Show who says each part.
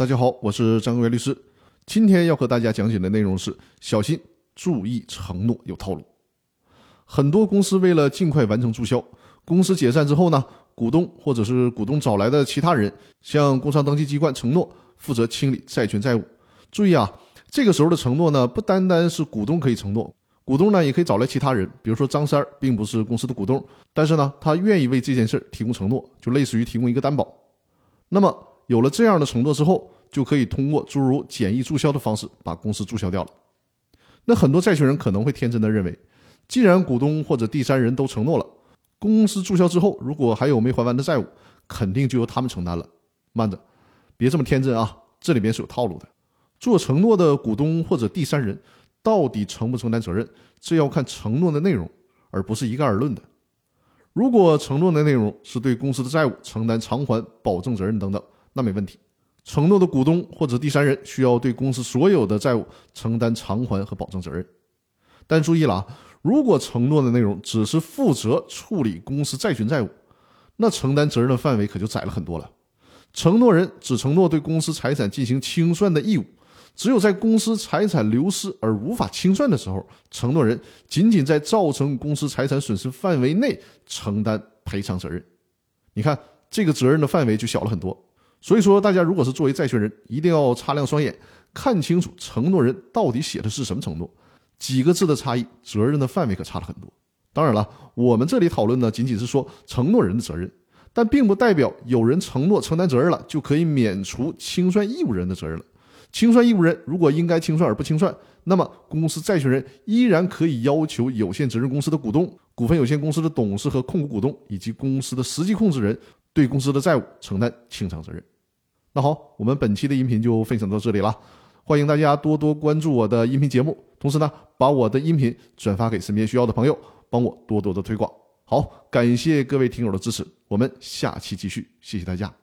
Speaker 1: 大家好，我是张国元律师。今天要和大家讲解的内容是：小心，注意承诺有套路。很多公司为了尽快完成注销，公司解散之后呢，股东或者是股东找来的其他人向工商登记机关承诺负责清理债权债务。注意啊，这个时候的承诺呢，不单单是股东可以承诺，股东呢也可以找来其他人，比如说张三儿并不是公司的股东，但是呢，他愿意为这件事提供承诺，就类似于提供一个担保。那么。有了这样的承诺之后，就可以通过诸如简易注销的方式把公司注销掉了。那很多债权人可能会天真的认为，既然股东或者第三人都承诺了，公司注销之后，如果还有没还完的债务，肯定就由他们承担了。慢着，别这么天真啊！这里面是有套路的。做承诺的股东或者第三人到底承不承担责任，这要看承诺的内容，而不是一概而论的。如果承诺的内容是对公司的债务承担偿还保证责任等等。那没问题，承诺的股东或者第三人需要对公司所有的债务承担偿还和保证责任。但注意了啊，如果承诺的内容只是负责处理公司债权债务，那承担责任的范围可就窄了很多了。承诺人只承诺对公司财产进行清算的义务，只有在公司财产流失而无法清算的时候，承诺人仅仅在造成公司财产损失范围内承担赔偿责任。你看，这个责任的范围就小了很多。所以说，大家如果是作为债权人，一定要擦亮双眼，看清楚承诺人到底写的是什么承诺。几个字的差异，责任的范围可差了很多。当然了，我们这里讨论的仅仅是说承诺人的责任，但并不代表有人承诺承担责任了，就可以免除清算义务人的责任了。清算义务人如果应该清算而不清算，那么公司债权人依然可以要求有限责任公司的股东、股份有限公司的董事和控股股东以及公司的实际控制人。对公司的债务承担清偿责任。那好，我们本期的音频就分享到这里了。欢迎大家多多关注我的音频节目，同时呢，把我的音频转发给身边需要的朋友，帮我多多的推广。好，感谢各位听友的支持，我们下期继续，谢谢大家。